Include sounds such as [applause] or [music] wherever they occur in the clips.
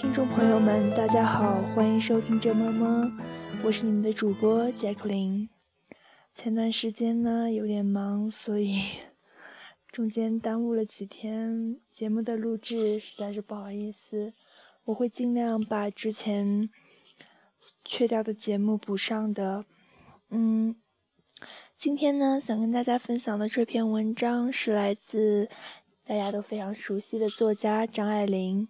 听众朋友们，大家好，欢迎收听这么么，我是你们的主播 Jacklin。前段时间呢有点忙，所以 [laughs] 中间耽误了几天节目的录制，实在是不好意思。我会尽量把之前缺掉的节目补上的。嗯，今天呢想跟大家分享的这篇文章是来自大家都非常熟悉的作家张爱玲。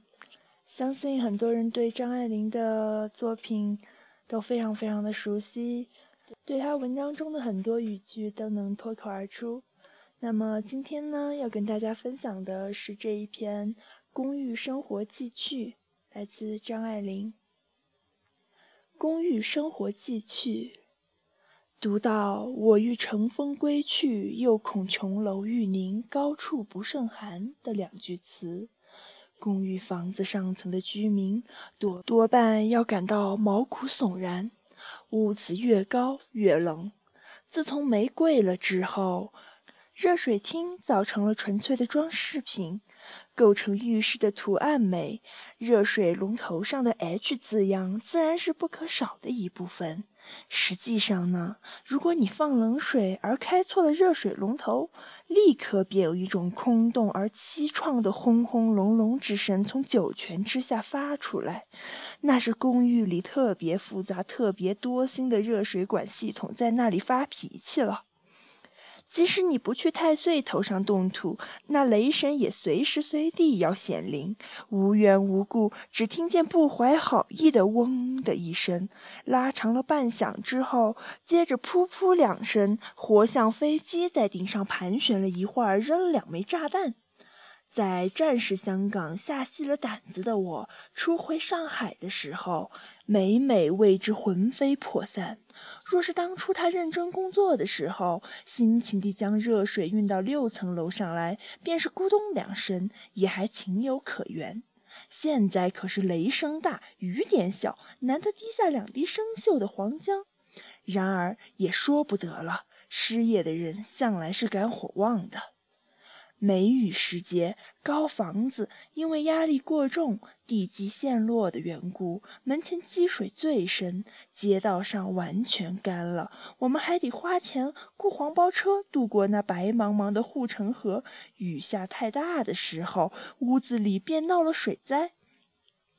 相信很多人对张爱玲的作品都非常非常的熟悉，对她文章中的很多语句都能脱口而出。那么今天呢，要跟大家分享的是这一篇《公寓生活记趣》，来自张爱玲。《公寓生活记趣》，读到“我欲乘风归去，又恐琼楼玉凝，高处不胜寒”的两句词。公寓房子上层的居民多多半要感到毛骨悚然，屋子越高越冷。自从煤贵了之后，热水厅早成了纯粹的装饰品，构成浴室的图案美，热水龙头上的 H 字样自然是不可少的一部分。实际上呢，如果你放冷水而开错了热水龙头，立刻便有一种空洞而凄怆的轰轰隆隆之声从九泉之下发出来，那是公寓里特别复杂、特别多心的热水管系统在那里发脾气了。即使你不去太岁头上动土，那雷神也随时随地要显灵。无缘无故，只听见不怀好意的“嗡”的一声，拉长了半响之后，接着“噗噗”两声，活像飞机在顶上盘旋了一会儿，扔了两枚炸弹。在战士香港下细了胆子的我，初回上海的时候，每每为之魂飞魄散。若是当初他认真工作的时候，辛勤地将热水运到六层楼上来，便是咕咚两声，也还情有可原。现在可是雷声大雨点小，难得滴下两滴生锈的黄浆。然而也说不得了，失业的人向来是肝火旺的。梅雨时节，高房子因为压力过重、地基陷落的缘故，门前积水最深，街道上完全干了。我们还得花钱雇黄包车渡过那白茫茫的护城河。雨下太大的时候，屋子里便闹了水灾。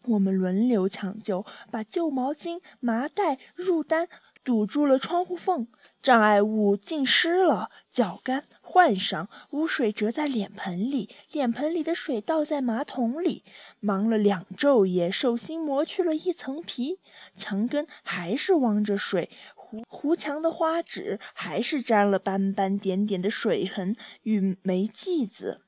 我们轮流抢救，把旧毛巾、麻袋、褥单堵住了窗户缝。障碍物浸湿了，脚干换上，污水折在脸盆里，脸盆里的水倒在马桶里。忙了两昼夜，手心磨去了一层皮，墙根还是汪着水，糊糊墙的花纸还是沾了斑斑点点的水痕与霉迹子。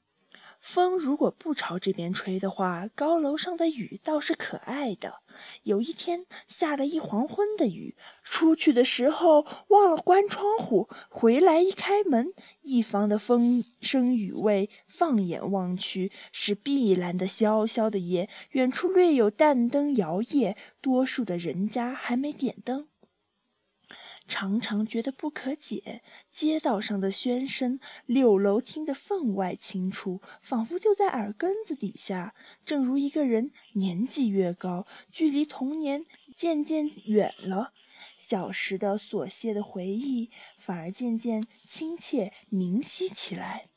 风如果不朝这边吹的话，高楼上的雨倒是可爱的。有一天下了一黄昏的雨，出去的时候忘了关窗户，回来一开门，一房的风声雨味，放眼望去是碧蓝的萧萧的夜，远处略有淡灯摇曳，多数的人家还没点灯。常常觉得不可解，街道上的喧声，六楼听得分外清楚，仿佛就在耳根子底下。正如一个人年纪越高，距离童年渐渐远了，小时的琐屑的回忆反而渐渐亲切明晰起来。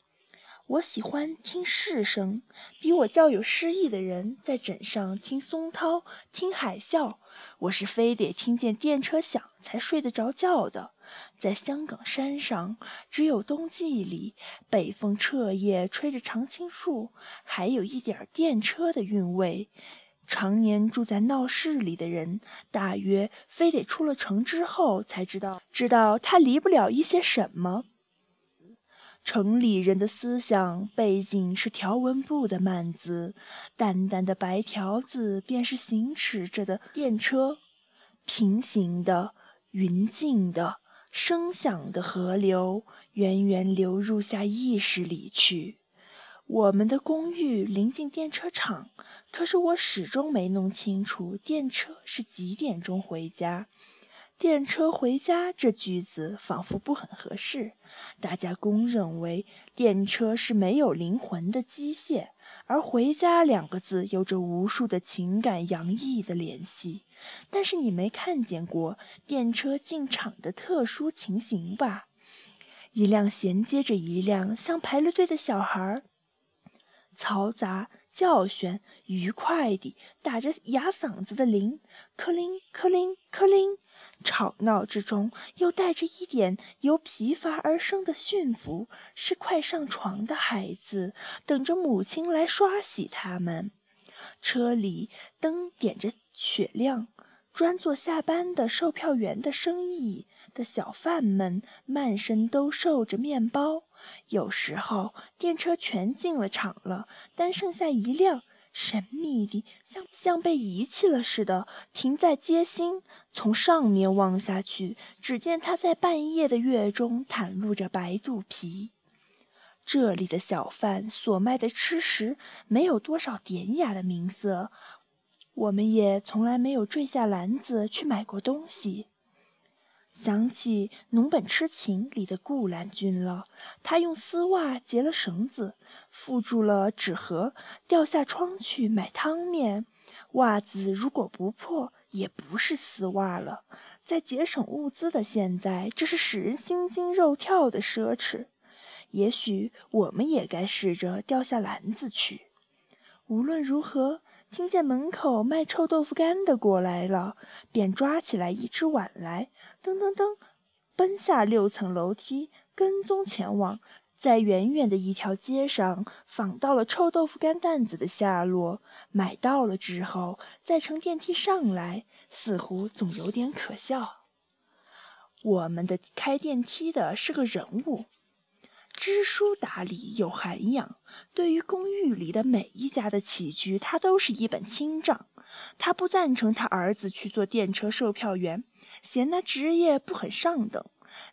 我喜欢听市声，比我较有诗意的人在枕上听松涛，听海啸。我是非得听见电车响才睡得着觉的。在香港山上，只有冬季里北风彻夜吹着常青树，还有一点电车的韵味。常年住在闹市里的人，大约非得出了城之后才知道，知道它离不了一些什么。城里人的思想背景是条纹布的幔子，淡淡的白条子便是行驶着的电车，平行的、匀净的、声响的河流，源源流入下意识里去。我们的公寓临近电车场，可是我始终没弄清楚电车是几点钟回家。电车回家这句子仿佛不很合适。大家公认为电车是没有灵魂的机械，而“回家”两个字有着无数的情感洋溢的联系。但是你没看见过电车进场的特殊情形吧？一辆衔接着一辆，像排了队的小孩，嘈杂、叫喧、愉快地打着哑嗓子的铃，克铃克铃克铃，吵闹之中又带着一点由疲乏而生的驯服，是快上床的孩子，等着母亲来刷洗他们。车里灯点着雪亮。专做下班的售票员的生意的小贩们，满身兜售着面包。有时候电车全进了场了，但剩下一辆，神秘地像像被遗弃了似的，停在街心。从上面望下去，只见它在半夜的月中袒露着白肚皮。这里的小贩所卖的吃食，没有多少典雅的名色。我们也从来没有坠下篮子去买过东西。想起《农本痴情》里的顾兰君了，他用丝袜结了绳子，缚住了纸盒，掉下窗去买汤面。袜子如果不破，也不是丝袜了。在节省物资的现在，这是使人心惊肉跳的奢侈。也许我们也该试着掉下篮子去。无论如何。听见门口卖臭豆腐干的过来了，便抓起来一只碗来，噔噔噔，奔下六层楼梯，跟踪前往，在远远的一条街上访到了臭豆腐干担子的下落，买到了之后，再乘电梯上来，似乎总有点可笑。我们的开电梯的是个人物。知书达理有涵养，对于公寓里的每一家的起居，他都是一本清账。他不赞成他儿子去做电车售票员，嫌那职业不很上等。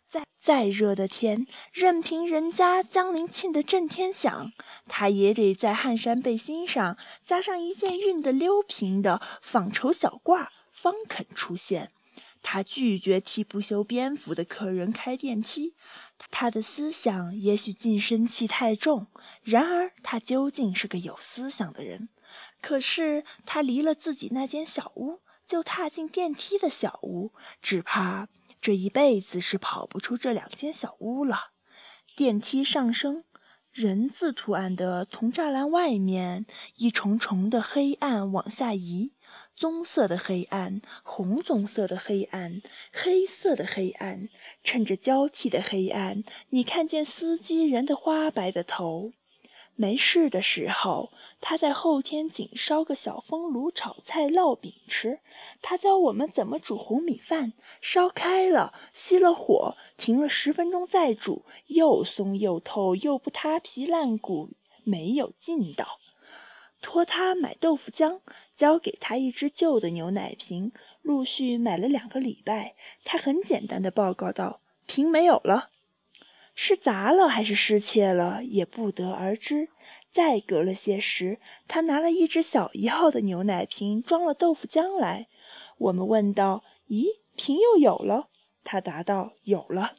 再再热的天，任凭人家江陵沁得震天响，他也得在汗衫背心上加上一件熨得溜平的纺绸小褂，方肯出现。他拒绝替不修边幅的客人开电梯。他的思想也许近身气太重，然而他究竟是个有思想的人。可是他离了自己那间小屋，就踏进电梯的小屋，只怕这一辈子是跑不出这两间小屋了。电梯上升，人字图案的铜栅栏外面，一重重的黑暗往下移。棕色的黑暗，红棕色的黑暗，黑色的黑暗，趁着交替的黑暗，你看见司机人的花白的头。没事的时候，他在后天井烧个小风炉炒菜烙饼吃。他教我们怎么煮红米饭，烧开了，熄了火，停了十分钟再煮，又松又透，又不塌皮烂骨，没有劲道。托他买豆腐浆，交给他一只旧的牛奶瓶，陆续买了两个礼拜。他很简单的报告道：“瓶没有了，是砸了还是失窃了，也不得而知。”再隔了些时，他拿了一只小一号的牛奶瓶，装了豆腐浆来。我们问道：“咦，瓶又有了？”他答道：“有了。”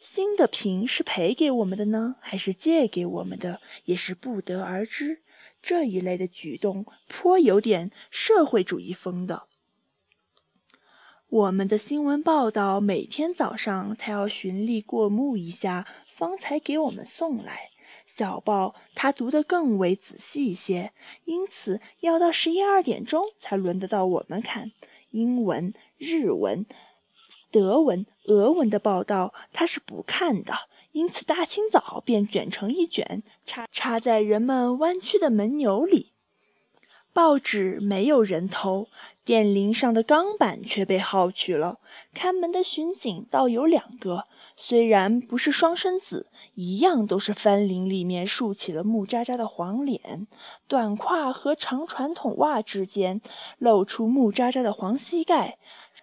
新的瓶是赔给我们的呢，还是借给我们的，也是不得而知。这一类的举动颇有点社会主义风的。我们的新闻报道每天早上他要循例过目一下，方才给我们送来。小报他读得更为仔细一些，因此要到十一二点钟才轮得到我们看英文、日文、德文、俄文的报道，他是不看的。因此，大清早便卷成一卷，插插在人们弯曲的门钮里。报纸没有人偷，电铃上的钢板却被耗去了。看门的巡警倒有两个，虽然不是双生子，一样都是翻领里面竖起了木渣渣的黄脸，短胯和长传统袜之间露出木渣渣的黄膝盖。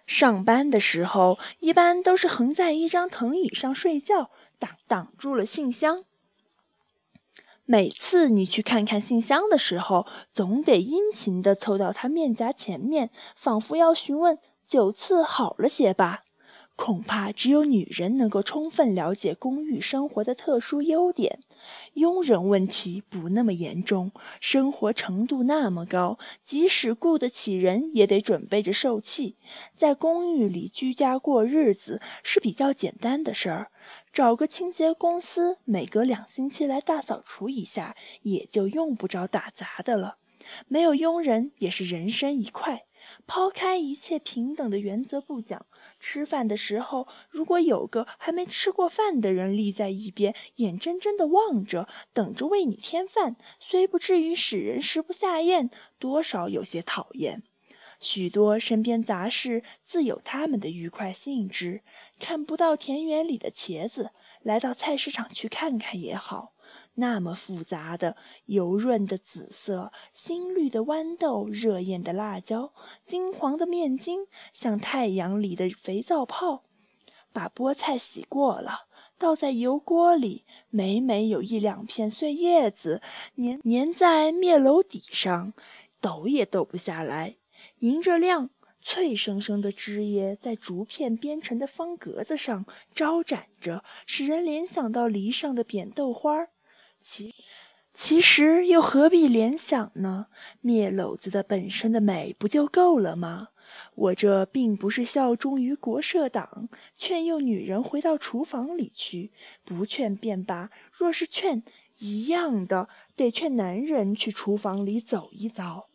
上班的时候，一般都是横在一张藤椅上睡觉。挡挡住了信箱。每次你去看看信箱的时候，总得殷勤地凑到他面颊前面，仿佛要询问：“九次好了些吧？”恐怕只有女人能够充分了解公寓生活的特殊优点。佣人问题不那么严重，生活程度那么高，即使雇得起人，也得准备着受气。在公寓里居家过日子是比较简单的事儿，找个清洁公司，每隔两星期来大扫除一下，也就用不着打杂的了。没有佣人也是人生一快。抛开一切平等的原则不讲。吃饭的时候，如果有个还没吃过饭的人立在一边，眼睁睁地望着，等着为你添饭，虽不至于使人食不下咽，多少有些讨厌。许多身边杂事自有他们的愉快性质，看不到田园里的茄子，来到菜市场去看看也好。那么复杂的、油润的紫色、新绿的豌豆、热艳的辣椒、金黄的面筋，像太阳里的肥皂泡。把菠菜洗过了，倒在油锅里，每每有一两片碎叶子粘粘在面篓底上，抖也抖不下来。迎着亮，脆生生的枝叶在竹片编成的方格子上招展着，使人联想到篱上的扁豆花儿。其其实又何必联想呢？篾篓子的本身的美不就够了吗？我这并不是效忠于国社党，劝诱女人回到厨房里去，不劝便罢。若是劝，一样的得劝男人去厨房里走一遭。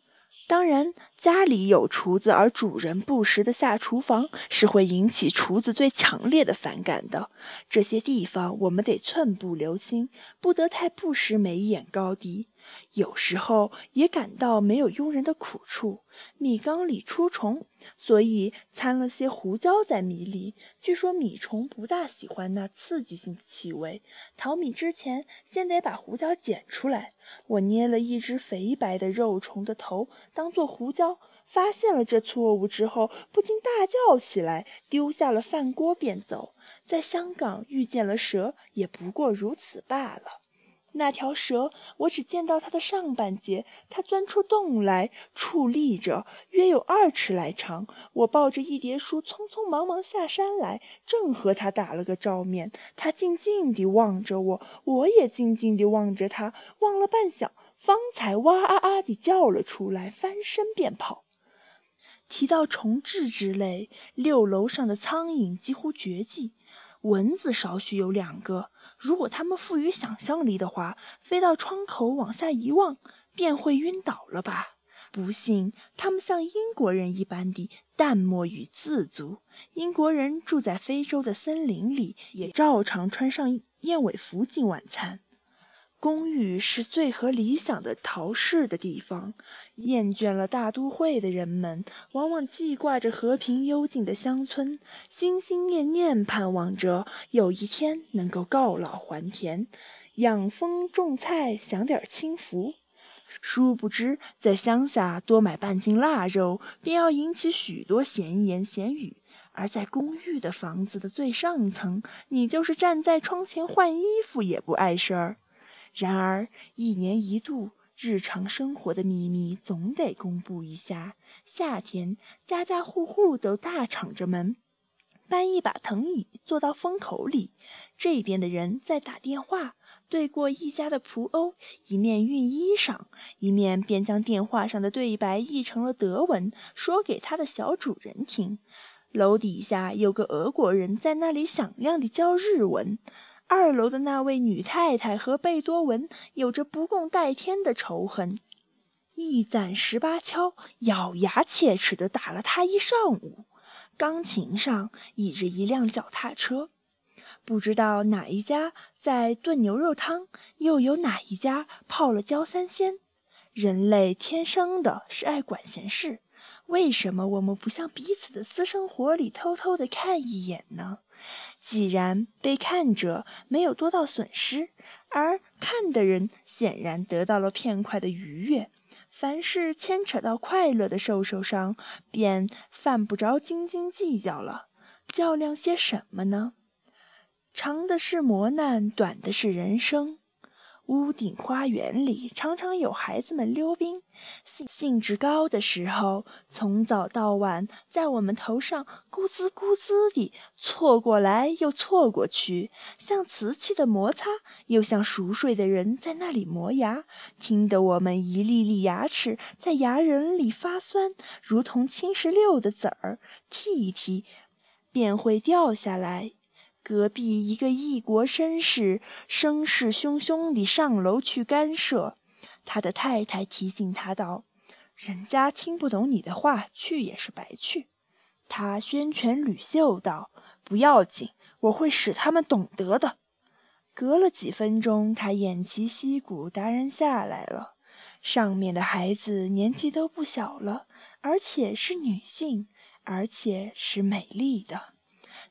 当然，家里有厨子，而主人不时的下厨房，是会引起厨子最强烈的反感的。这些地方我们得寸步留心，不得太不识眉眼高低。有时候也感到没有佣人的苦处。米缸里出虫，所以掺了些胡椒在米里。据说米虫不大喜欢那刺激性的气味。淘米之前，先得把胡椒捡出来。我捏了一只肥白的肉虫的头，当做胡椒。发现了这错误之后，不禁大叫起来，丢下了饭锅便走。在香港遇见了蛇，也不过如此罢了。那条蛇，我只见到它的上半截，它钻出洞来，矗立着，约有二尺来长。我抱着一叠书，匆匆忙忙下山来，正和它打了个照面。它静静地望着我，我也静静地望着它，望了半晌，方才哇啊啊地叫了出来，翻身便跑。提到虫豸之类，六楼上的苍蝇几乎绝迹，蚊子少许有两个。如果他们富于想象力的话，飞到窗口往下一望，便会晕倒了吧？不信，他们像英国人一般的淡漠与自足。英国人住在非洲的森林里，也照常穿上燕尾服进晚餐。公寓是最合理想的逃市的地方。厌倦了大都会的人们，往往记挂着和平幽静的乡村，心心念念盼望着有一天能够告老还田，养蜂种菜，享点清福。殊不知，在乡下多买半斤腊肉，便要引起许多闲言闲语；而在公寓的房子的最上层，你就是站在窗前换衣服也不碍事儿。然而，一年一度日常生活的秘密总得公布一下。夏天，家家户户都大敞着门，搬一把藤椅坐到风口里。这边的人在打电话，对过一家的仆欧，一面熨衣裳，一面便将电话上的对白译成了德文，说给他的小主人听。楼底下有个俄国人在那里响亮地教日文。二楼的那位女太太和贝多文有着不共戴天的仇恨，一攒十八敲，咬牙切齿地打了他一上午。钢琴上倚着一辆脚踏车，不知道哪一家在炖牛肉汤，又有哪一家泡了焦三鲜。人类天生的是爱管闲事，为什么我们不向彼此的私生活里偷偷地看一眼呢？既然被看者没有多大损失，而看的人显然得到了片块的愉悦，凡是牵扯到快乐的受受伤，便犯不着斤斤计较了。较量些什么呢？长的是磨难，短的是人生。屋顶花园里常常有孩子们溜冰，兴兴致高的时候，从早到晚在我们头上咕滋咕滋地错过来又错过去，像瓷器的摩擦，又像熟睡的人在那里磨牙，听得我们一粒粒牙齿在牙仁里发酸，如同青石榴的籽儿，剔一剔便会掉下来。隔壁一个异国绅士声势汹汹地上楼去干涉，他的太太提醒他道：“人家听不懂你的话，去也是白去。”他宣权吕秀道：“不要紧，我会使他们懂得的。”隔了几分钟，他偃旗息鼓，达人下来了。上面的孩子年纪都不小了，而且是女性，而且是美丽的。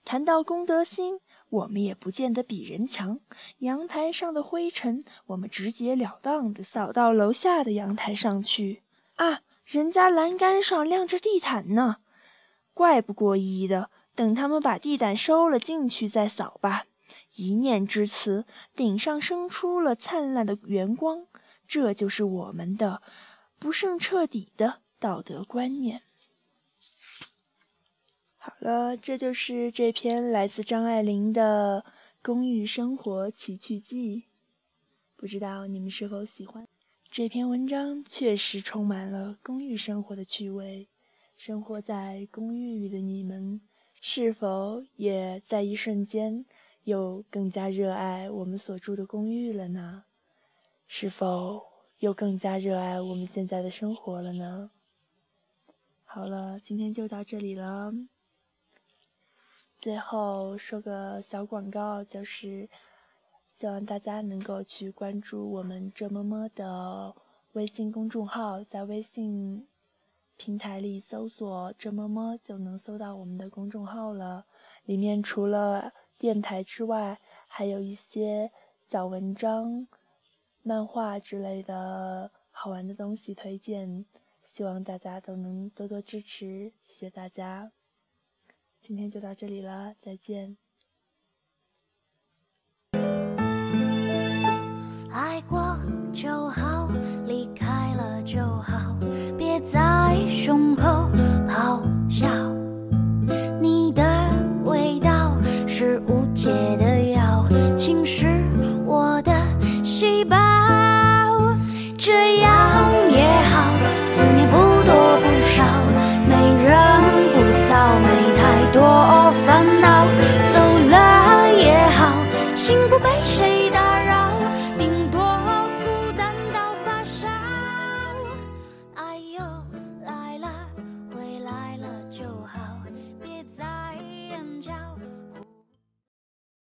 谈到公德心，我们也不见得比人强。阳台上的灰尘，我们直截了当地扫到楼下的阳台上去。啊，人家栏杆上晾着地毯呢，怪不过意的。等他们把地毯收了进去再扫吧。一念之慈，顶上生出了灿烂的圆光。这就是我们的不甚彻底的道德观念。好了，这就是这篇来自张爱玲的《公寓生活奇趣记》，不知道你们是否喜欢这篇文章？确实充满了公寓生活的趣味。生活在公寓里的你们，是否也在一瞬间又更加热爱我们所住的公寓了呢？是否又更加热爱我们现在的生活了呢？好了，今天就到这里了。最后说个小广告，就是希望大家能够去关注我们这么么的微信公众号，在微信平台里搜索“这么么”就能搜到我们的公众号了。里面除了电台之外，还有一些小文章、漫画之类的好玩的东西推荐，希望大家都能多多支持，谢谢大家。今天就到这里了，再见。爱过就好，